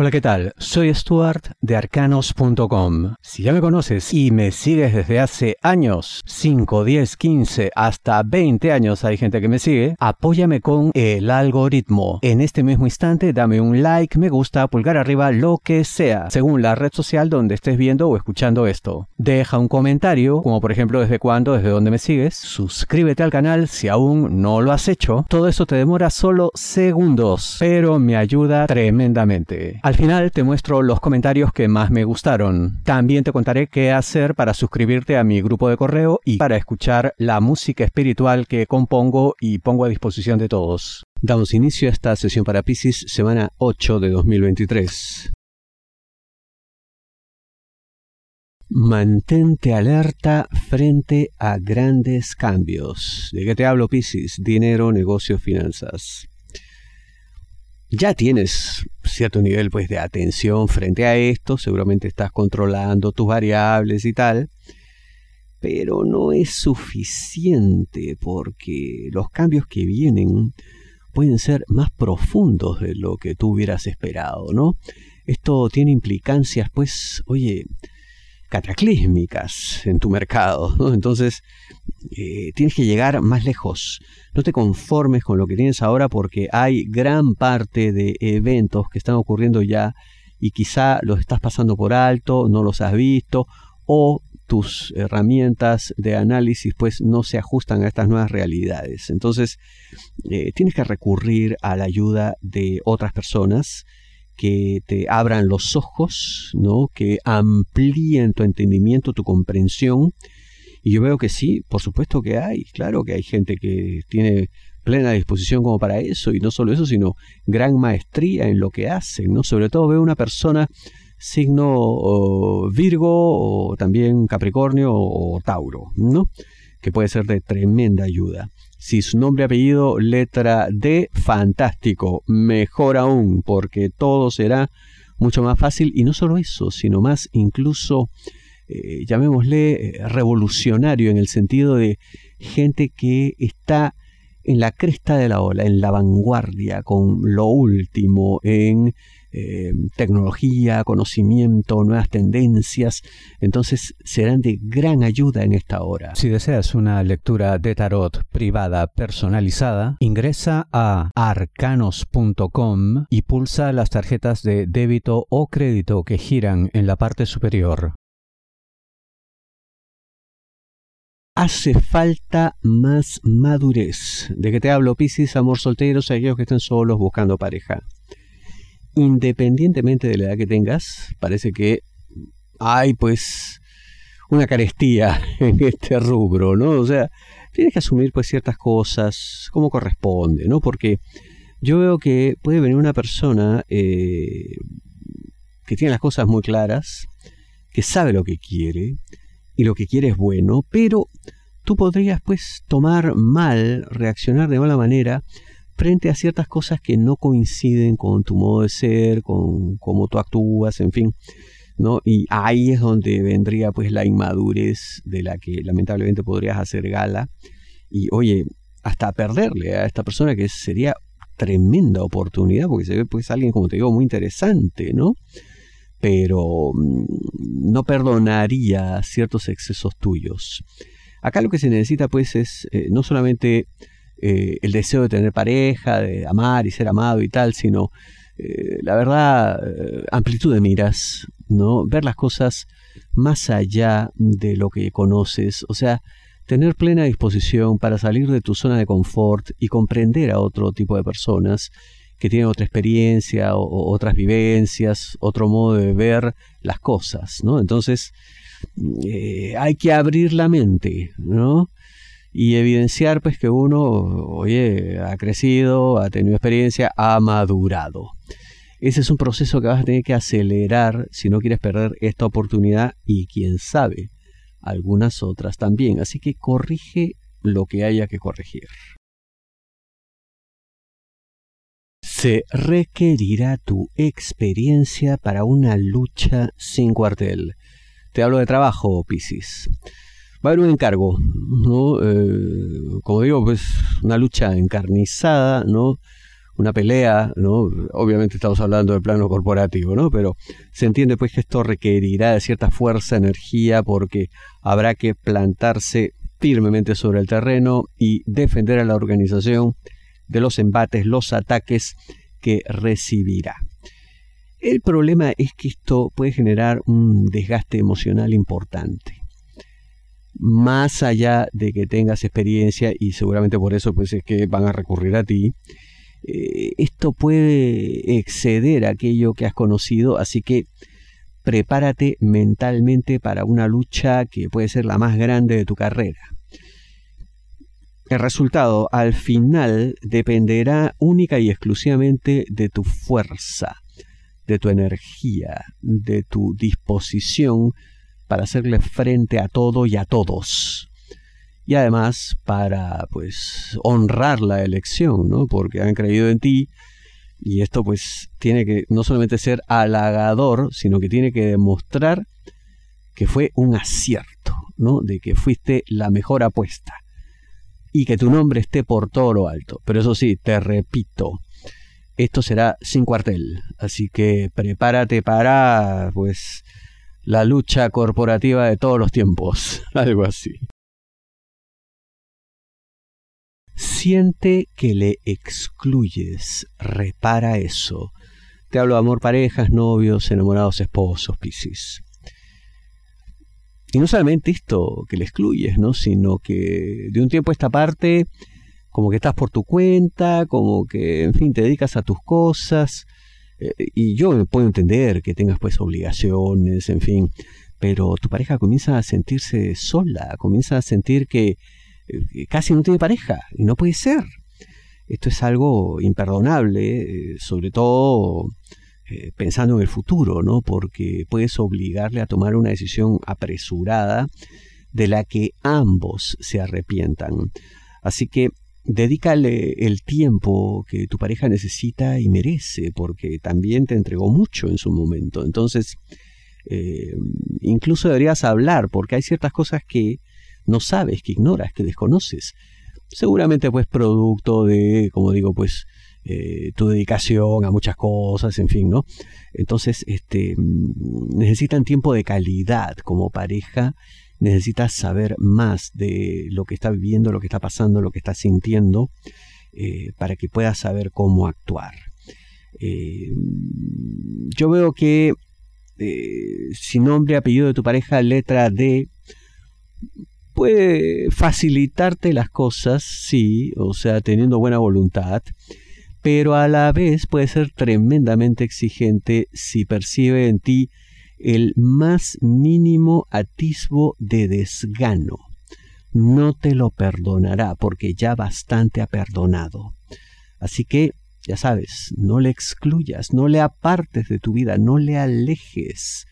Hola, ¿qué tal? Soy Stuart de arcanos.com. Si ya me conoces y me sigues desde hace años, 5, 10, 15, hasta 20 años hay gente que me sigue, apóyame con el algoritmo. En este mismo instante dame un like, me gusta, pulgar arriba, lo que sea, según la red social donde estés viendo o escuchando esto. Deja un comentario, como por ejemplo desde cuándo, desde dónde me sigues. Suscríbete al canal si aún no lo has hecho. Todo eso te demora solo segundos, pero me ayuda tremendamente. Al final te muestro los comentarios que más me gustaron. También te contaré qué hacer para suscribirte a mi grupo de correo y para escuchar la música espiritual que compongo y pongo a disposición de todos. Damos inicio a esta sesión para Pisces, semana 8 de 2023. Mantente alerta frente a grandes cambios. ¿De qué te hablo, Pisces? Dinero, negocios, finanzas ya tienes cierto nivel pues de atención frente a esto, seguramente estás controlando tus variables y tal, pero no es suficiente porque los cambios que vienen pueden ser más profundos de lo que tú hubieras esperado, ¿no? Esto tiene implicancias pues, oye, cataclísmicas en tu mercado, ¿no? Entonces, eh, tienes que llegar más lejos. No te conformes con lo que tienes ahora porque hay gran parte de eventos que están ocurriendo ya y quizá los estás pasando por alto, no los has visto o tus herramientas de análisis pues no se ajustan a estas nuevas realidades. Entonces eh, tienes que recurrir a la ayuda de otras personas que te abran los ojos, ¿no? que amplíen tu entendimiento, tu comprensión y yo veo que sí, por supuesto que hay, claro que hay gente que tiene plena disposición como para eso, y no solo eso, sino gran maestría en lo que hacen, ¿no? Sobre todo veo una persona signo Virgo o también Capricornio o Tauro, ¿no? Que puede ser de tremenda ayuda. Si su nombre apellido, letra D, fantástico, mejor aún, porque todo será mucho más fácil. Y no solo eso, sino más incluso eh, llamémosle, eh, revolucionario en el sentido de gente que está en la cresta de la ola, en la vanguardia, con lo último en eh, tecnología, conocimiento, nuevas tendencias. Entonces serán de gran ayuda en esta hora. Si deseas una lectura de tarot privada personalizada, ingresa a arcanos.com y pulsa las tarjetas de débito o crédito que giran en la parte superior. hace falta más madurez. ¿De qué te hablo, Piscis? Amor solteros, aquellos que están solos buscando pareja. Independientemente de la edad que tengas, parece que hay pues una carestía en este rubro, ¿no? O sea, tienes que asumir pues ciertas cosas como corresponde, ¿no? Porque yo veo que puede venir una persona eh, que tiene las cosas muy claras, que sabe lo que quiere, y lo que quiere es bueno, pero tú podrías pues tomar mal, reaccionar de mala manera frente a ciertas cosas que no coinciden con tu modo de ser, con cómo tú actúas, en fin. ¿no? Y ahí es donde vendría pues la inmadurez de la que lamentablemente podrías hacer gala. Y oye, hasta perderle a esta persona que sería tremenda oportunidad, porque se ve pues alguien, como te digo, muy interesante, ¿no? pero mm, no perdonaría ciertos excesos tuyos. Acá lo que se necesita pues es eh, no solamente eh, el deseo de tener pareja, de amar y ser amado y tal, sino eh, la verdad amplitud de miras, ¿no? Ver las cosas más allá de lo que conoces, o sea, tener plena disposición para salir de tu zona de confort y comprender a otro tipo de personas que tienen otra experiencia o, otras vivencias, otro modo de ver las cosas, ¿no? Entonces, eh, hay que abrir la mente, ¿no? Y evidenciar pues que uno, oye, ha crecido, ha tenido experiencia, ha madurado. Ese es un proceso que vas a tener que acelerar si no quieres perder esta oportunidad y quién sabe, algunas otras también. Así que corrige lo que haya que corregir. Se requerirá tu experiencia para una lucha sin cuartel. Te hablo de trabajo, Piscis. Va a haber un encargo, ¿no? Eh, como digo, pues una lucha encarnizada, ¿no? una pelea, ¿no? Obviamente estamos hablando del plano corporativo, ¿no? Pero se entiende pues que esto requerirá cierta fuerza, energía, porque habrá que plantarse firmemente sobre el terreno y defender a la organización de los embates, los ataques que recibirá. El problema es que esto puede generar un desgaste emocional importante. Más allá de que tengas experiencia y seguramente por eso pues es que van a recurrir a ti, eh, esto puede exceder aquello que has conocido, así que prepárate mentalmente para una lucha que puede ser la más grande de tu carrera. El resultado al final dependerá única y exclusivamente de tu fuerza, de tu energía, de tu disposición para hacerle frente a todo y a todos. Y además para pues honrar la elección, ¿no? Porque han creído en ti y esto pues tiene que no solamente ser halagador, sino que tiene que demostrar que fue un acierto, ¿no? De que fuiste la mejor apuesta y que tu nombre esté por todo lo alto. Pero eso sí, te repito, esto será sin cuartel, así que prepárate para pues la lucha corporativa de todos los tiempos, algo así. Siente que le excluyes, repara eso. Te hablo de amor, parejas, novios, enamorados, esposos, piscis. Y no solamente esto que le excluyes, ¿no? Sino que de un tiempo a esta parte, como que estás por tu cuenta, como que, en fin, te dedicas a tus cosas. Eh, y yo puedo entender que tengas pues obligaciones, en fin, pero tu pareja comienza a sentirse sola, comienza a sentir que, eh, casi no tiene pareja, y no puede ser. Esto es algo imperdonable, eh, sobre todo pensando en el futuro, ¿no? Porque puedes obligarle a tomar una decisión apresurada de la que ambos se arrepientan. Así que dedícale el tiempo que tu pareja necesita y merece, porque también te entregó mucho en su momento. Entonces, eh, incluso deberías hablar, porque hay ciertas cosas que no sabes, que ignoras, que desconoces. Seguramente pues producto de, como digo, pues eh, tu dedicación a muchas cosas, en fin, ¿no? Entonces, este, mm, necesitan tiempo de calidad como pareja, necesitas saber más de lo que está viviendo, lo que está pasando, lo que está sintiendo, eh, para que puedas saber cómo actuar. Eh, yo veo que si nombre, apellido de tu pareja, letra D, puede facilitarte las cosas, sí, o sea, teniendo buena voluntad, pero a la vez puede ser tremendamente exigente si percibe en ti el más mínimo atisbo de desgano. No te lo perdonará porque ya bastante ha perdonado. Así que, ya sabes, no le excluyas, no le apartes de tu vida, no le alejes.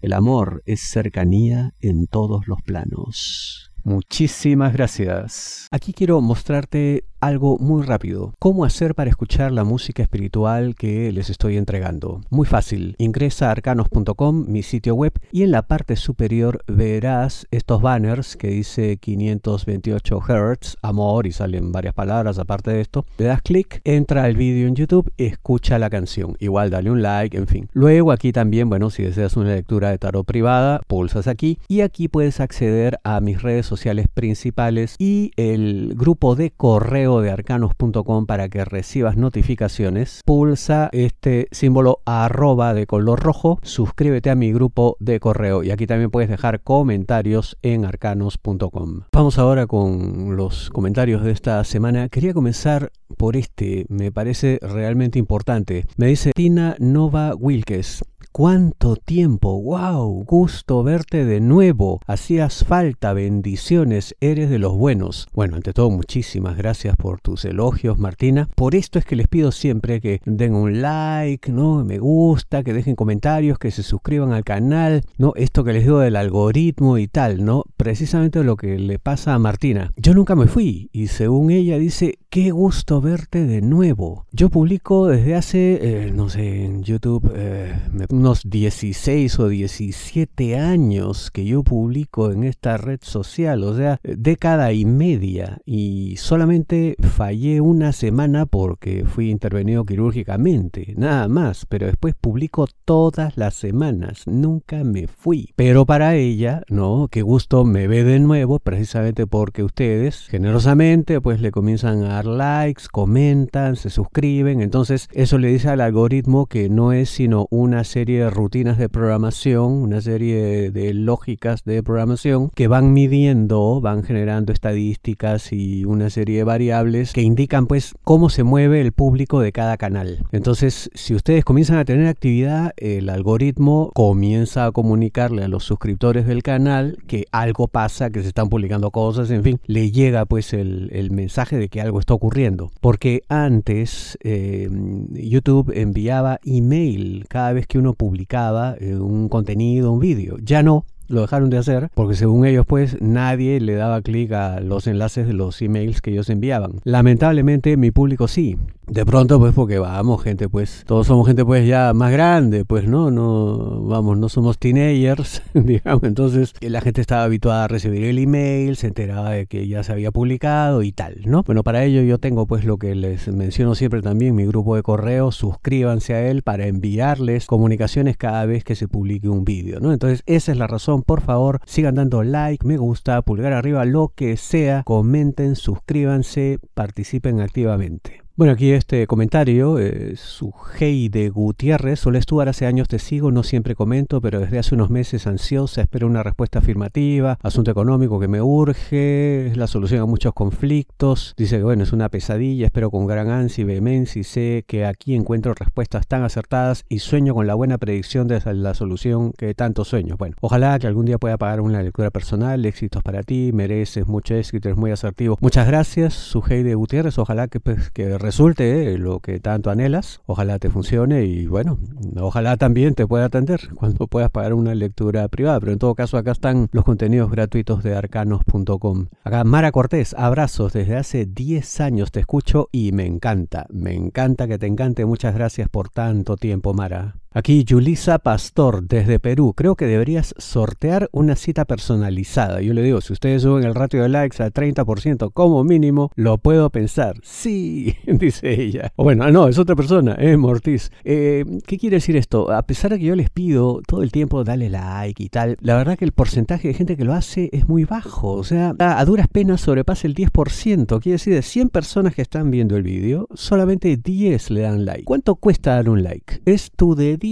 El amor es cercanía en todos los planos. Muchísimas gracias. Aquí quiero mostrarte algo muy rápido. ¿Cómo hacer para escuchar la música espiritual que les estoy entregando? Muy fácil. Ingresa a arcanos.com, mi sitio web, y en la parte superior verás estos banners que dice 528 Hz, amor, y salen varias palabras aparte de esto. Le das clic, entra al vídeo en YouTube, escucha la canción. Igual dale un like, en fin. Luego aquí también, bueno, si deseas una lectura de tarot privada, pulsas aquí y aquí puedes acceder a mis redes sociales principales y el grupo de correo de arcanos.com para que recibas notificaciones, pulsa este símbolo arroba de color rojo, suscríbete a mi grupo de correo y aquí también puedes dejar comentarios en arcanos.com. Vamos ahora con los comentarios de esta semana. Quería comenzar por este, me parece realmente importante. Me dice Tina Nova Wilkes. ¿Cuánto tiempo? ¡Wow! Gusto verte de nuevo. Hacías falta, bendiciones, eres de los buenos. Bueno, ante todo, muchísimas gracias por tus elogios, Martina. Por esto es que les pido siempre que den un like, ¿no? Me gusta, que dejen comentarios, que se suscriban al canal, ¿no? Esto que les digo del algoritmo y tal, ¿no? Precisamente lo que le pasa a Martina. Yo nunca me fui y según ella dice, qué gusto verte de nuevo. Yo publico desde hace, eh, no sé, en YouTube, eh, unos 16 o 17 años que yo publico en esta red social, o sea, década y media, y solamente fallé una semana porque fui intervenido quirúrgicamente, nada más, pero después publico todas las semanas, nunca me fui. Pero para ella, ¿no? Qué gusto me ve de nuevo, precisamente porque ustedes generosamente pues le comienzan a dar likes, comentan, se suscriben, entonces eso le dice al algoritmo que no es sino una serie de rutinas de programación, una serie de lógicas de programación que van midiendo, van generando estadísticas y una serie de variables que indican pues cómo se mueve el público de cada canal. Entonces, si ustedes comienzan a tener actividad, el algoritmo comienza a comunicarle a los suscriptores del canal que algo pasa, que se están publicando cosas, en fin, le llega pues el, el mensaje de que algo está ocurriendo. Porque antes eh, YouTube enviaba email cada vez que uno publicaba eh, un contenido, un vídeo. Ya no, lo dejaron de hacer porque según ellos pues nadie le daba clic a los enlaces de los emails que ellos enviaban. Lamentablemente mi público sí. De pronto pues porque vamos gente pues todos somos gente pues ya más grande pues no no vamos no somos teenagers digamos. Entonces la gente estaba habituada a recibir el email se enteraba de que ya se había publicado y tal no bueno para ello yo tengo pues lo que les menciono siempre también mi grupo de correo suscríbanse a él para enviarles comunicaciones cada vez que se publique un vídeo no entonces esa es la razón por favor, sigan dando like, me gusta, pulgar arriba, lo que sea, comenten, suscríbanse, participen activamente. Bueno, aquí este comentario, eh, su de Gutiérrez, Hola Stuart, hace años te sigo, no siempre comento, pero desde hace unos meses ansiosa, espero una respuesta afirmativa, asunto económico que me urge, es la solución a muchos conflictos, dice que bueno, es una pesadilla, espero con gran ansia y vehemencia y sé que aquí encuentro respuestas tan acertadas y sueño con la buena predicción de la solución que tanto sueño. Bueno, ojalá que algún día pueda pagar una lectura personal, éxitos para ti, mereces mucho éxito, eres muy asertivo. Muchas gracias, su de Gutiérrez, ojalá que, pues, que resulte eh, lo que tanto anhelas. Ojalá te funcione y bueno, ojalá también te pueda atender cuando puedas pagar una lectura privada. Pero en todo caso, acá están los contenidos gratuitos de arcanos.com. Acá Mara Cortés, abrazos. Desde hace 10 años te escucho y me encanta. Me encanta que te encante. Muchas gracias por tanto tiempo, Mara. Aquí Julisa Pastor desde Perú. Creo que deberías sortear una cita personalizada. Yo le digo, si ustedes suben el ratio de likes al 30% como mínimo, lo puedo pensar. Sí, dice ella. O bueno, no, es otra persona, eh, Mortiz. ¿Qué quiere decir esto? A pesar de que yo les pido todo el tiempo dale like y tal, la verdad que el porcentaje de gente que lo hace es muy bajo. O sea, a duras penas sobrepasa el 10%. Quiere decir, de 100 personas que están viendo el vídeo, solamente 10 le dan like. ¿Cuánto cuesta dar un like? Es tu dedito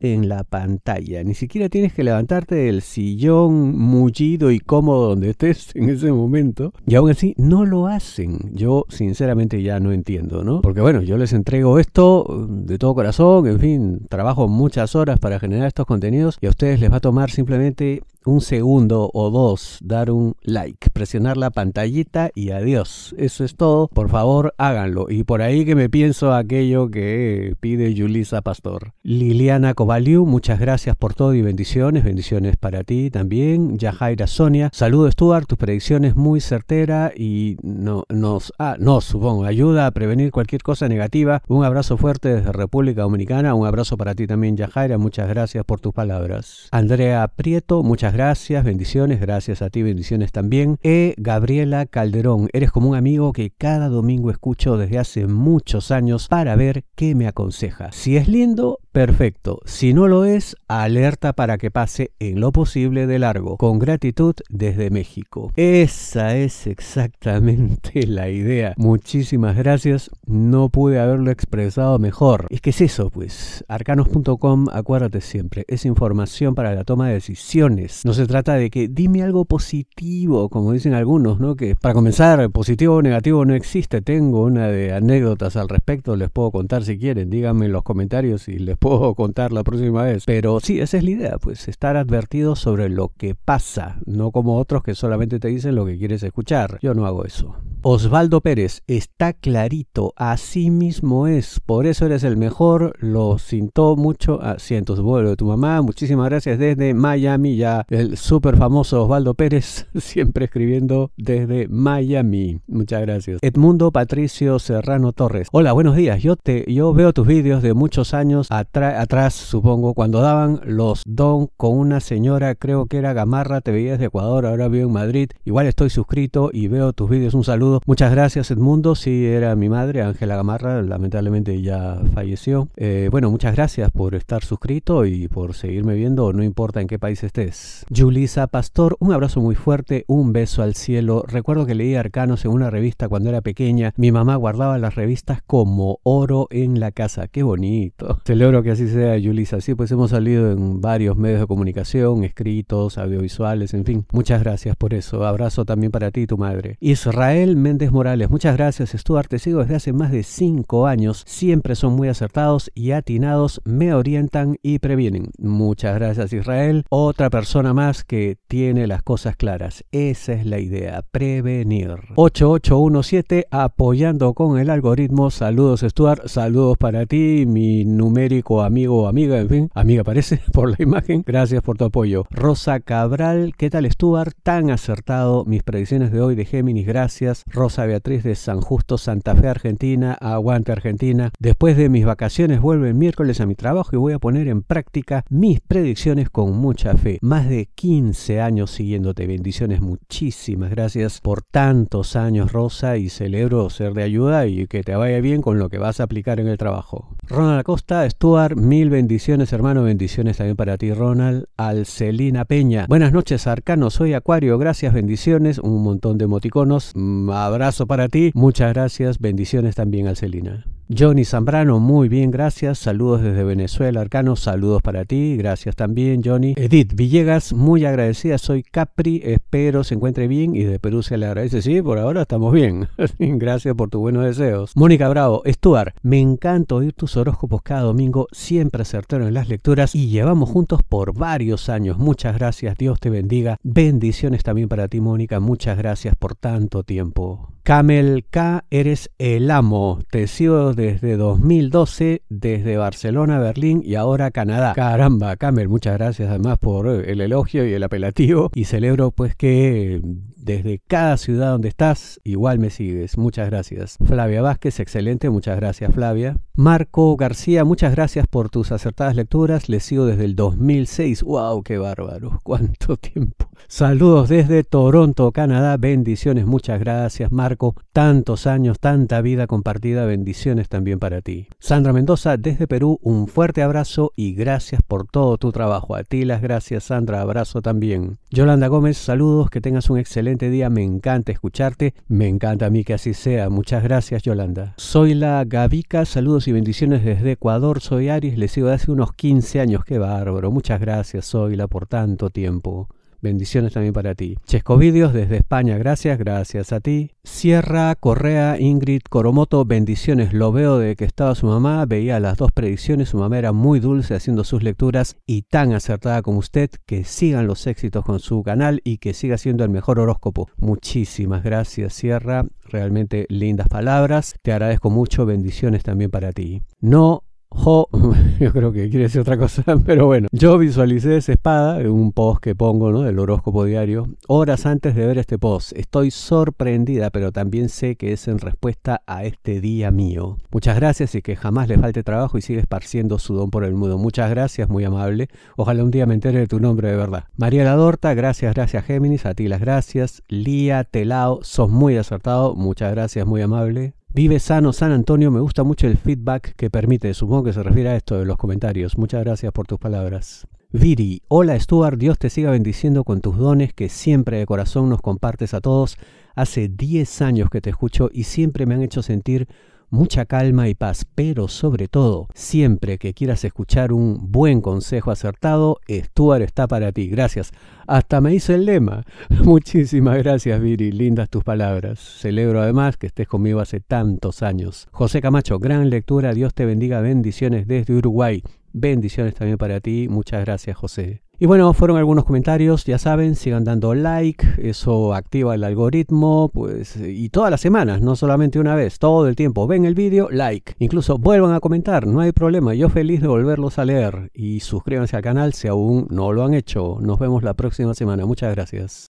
en la pantalla. Ni siquiera tienes que levantarte del sillón mullido y cómodo donde estés en ese momento. Y aún así no lo hacen. Yo sinceramente ya no entiendo, ¿no? Porque bueno, yo les entrego esto de todo corazón, en fin, trabajo muchas horas para generar estos contenidos y a ustedes les va a tomar simplemente un segundo o dos dar un like, presionar la pantallita y adiós. Eso es todo. Por favor, háganlo. Y por ahí que me pienso aquello que pide Julisa Pastor. Liliana Covaliu, muchas gracias por todo y bendiciones. Bendiciones para ti también. Yajaira Sonia, saludo Stuart, tus predicciones muy certera y no, nos, ah, nos supongo, ayuda a prevenir cualquier cosa negativa. Un abrazo fuerte desde República Dominicana. Un abrazo para ti también, Yajaira. Muchas gracias por tus palabras. Andrea Prieto, muchas gracias, bendiciones, gracias a ti, bendiciones también. E. Gabriela Calderón, eres como un amigo que cada domingo escucho desde hace muchos años para ver qué me aconseja. Si es lindo, perfecto. Si no lo es, alerta para que pase en lo posible de largo. Con gratitud desde México. Esa es exactamente la idea. Muchísimas gracias. No pude haberlo expresado mejor. Es que es eso, pues. Arcanos.com, acuérdate siempre, es información para la toma de decisiones no se trata de que dime algo positivo, como dicen algunos, ¿no? Que para comenzar, positivo o negativo no existe. Tengo una de anécdotas al respecto, les puedo contar si quieren, díganme en los comentarios y les puedo contar la próxima vez. Pero sí, esa es la idea, pues estar advertido sobre lo que pasa, no como otros que solamente te dicen lo que quieres escuchar. Yo no hago eso. Osvaldo Pérez, está clarito, así mismo es, por eso eres el mejor, lo sintió mucho, asiento su vuelo de tu mamá, muchísimas gracias desde Miami, ya el súper famoso Osvaldo Pérez, siempre escribiendo desde Miami, muchas gracias. Edmundo Patricio Serrano Torres, hola, buenos días, yo, te, yo veo tus vídeos de muchos años atrás, supongo, cuando daban los don con una señora, creo que era Gamarra, te veías de Ecuador, ahora vivo en Madrid, igual estoy suscrito y veo tus vídeos, un saludo, muchas gracias Edmundo, sí, era mi madre, Ángela Gamarra, lamentablemente ya falleció. Eh, bueno, muchas gracias por estar suscrito y por seguirme viendo, no importa en qué país estés. Julisa Pastor, un abrazo muy fuerte, un beso al cielo. Recuerdo que leí Arcanos en una revista cuando era pequeña. Mi mamá guardaba las revistas como oro en la casa. Qué bonito. Celebro que así sea, Julisa. Sí, pues hemos salido en varios medios de comunicación, escritos, audiovisuales, en fin. Muchas gracias por eso. Abrazo también para ti y tu madre. Israel Méndez Morales, muchas gracias. Stuart, te sigo desde hace más de cinco años. Siempre son muy acertados y atinados, me orientan y previenen. Muchas gracias, Israel. Otra persona más que tiene las cosas claras. Esa es la idea, prevenir. 8817, apoyando con el algoritmo. Saludos, Stuart. Saludos para ti, mi numérico amigo o amiga, en fin, amiga parece por la imagen. Gracias por tu apoyo. Rosa Cabral, ¿qué tal, Stuart? Tan acertado mis predicciones de hoy de Géminis, gracias. Rosa Beatriz de San Justo, Santa Fe, Argentina. Aguante, Argentina. Después de mis vacaciones vuelvo el miércoles a mi trabajo y voy a poner en práctica mis predicciones con mucha fe. Más de 15 años siguiéndote. Bendiciones, muchísimas gracias por tantos años, Rosa, y celebro ser de ayuda y que te vaya bien con lo que vas a aplicar en el trabajo. Ronald Acosta, Stuart, mil bendiciones, hermano, bendiciones también para ti, Ronald. Alcelina Peña, buenas noches, Arcano, soy Acuario, gracias, bendiciones, un montón de emoticonos, mm, abrazo para ti, muchas gracias, bendiciones también, Alcelina. Johnny Zambrano, muy bien, gracias. Saludos desde Venezuela, Arcano. Saludos para ti, gracias también, Johnny. Edith Villegas, muy agradecida. Soy Capri, espero se encuentre bien y de Perú se le agradece. Sí, por ahora estamos bien. gracias por tus buenos deseos. Mónica Bravo, Stuart, me encanta oír tus horóscopos cada domingo, siempre acertaron en las lecturas y llevamos juntos por varios años. Muchas gracias, Dios te bendiga. Bendiciones también para ti, Mónica. Muchas gracias por tanto tiempo. Camel K, eres el amo. Te sigo desde 2012, desde Barcelona, Berlín y ahora Canadá. Caramba, Camel, muchas gracias además por el elogio y el apelativo. Y celebro pues que desde cada ciudad donde estás, igual me sigues. Muchas gracias. Flavia Vázquez, excelente. Muchas gracias, Flavia. Marco García, muchas gracias por tus acertadas lecturas. Le sigo desde el 2006. ¡Wow! ¡Qué bárbaro! ¡Cuánto tiempo! Saludos desde Toronto, Canadá. Bendiciones. Muchas gracias, Marco. Tantos años, tanta vida compartida. Bendiciones también para ti. Sandra Mendoza, desde Perú, un fuerte abrazo y gracias por todo tu trabajo. A ti las gracias, Sandra. Abrazo también. Yolanda Gómez, saludos. Que tengas un excelente día, me encanta escucharte, me encanta a mí que así sea. Muchas gracias, Yolanda. Soy la Gavica, saludos y bendiciones desde Ecuador. Soy Aries, le sigo hace unos 15 años, qué bárbaro. Muchas gracias, Soyla, por tanto tiempo. Bendiciones también para ti. Chesco Vídeos desde España, gracias, gracias a ti. Sierra Correa, Ingrid Coromoto, bendiciones. Lo veo de que estaba su mamá, veía las dos predicciones, su mamá era muy dulce haciendo sus lecturas y tan acertada como usted, que sigan los éxitos con su canal y que siga siendo el mejor horóscopo. Muchísimas gracias, Sierra. Realmente lindas palabras. Te agradezco mucho. Bendiciones también para ti. No Yo creo que quiere decir otra cosa, pero bueno, yo visualicé esa espada en un post que pongo, ¿no? Del horóscopo diario, horas antes de ver este post. Estoy sorprendida, pero también sé que es en respuesta a este día mío. Muchas gracias y que jamás le falte trabajo y sigue esparciendo su don por el mundo. Muchas gracias, muy amable. Ojalá un día me entere de tu nombre de verdad. María Ladorta, gracias, gracias Géminis, a ti las gracias. Lía Telao, sos muy acertado, muchas gracias, muy amable. Vive sano San Antonio, me gusta mucho el feedback que permite, supongo que se refiere a esto de los comentarios. Muchas gracias por tus palabras. Viri, hola Stuart, Dios te siga bendiciendo con tus dones que siempre de corazón nos compartes a todos. Hace 10 años que te escucho y siempre me han hecho sentir mucha calma y paz, pero sobre todo, siempre que quieras escuchar un buen consejo acertado, Stuart está para ti. Gracias. Hasta me hizo el lema. Muchísimas gracias, Viri. Lindas tus palabras. Celebro además que estés conmigo hace tantos años. José Camacho, gran lectura. Dios te bendiga. Bendiciones desde Uruguay. Bendiciones también para ti. Muchas gracias, José. Y bueno, fueron algunos comentarios, ya saben, sigan dando like, eso activa el algoritmo, pues, y todas las semanas, no solamente una vez, todo el tiempo. Ven el vídeo, like. Incluso vuelvan a comentar, no hay problema, yo feliz de volverlos a leer. Y suscríbanse al canal si aún no lo han hecho. Nos vemos la próxima semana, muchas gracias.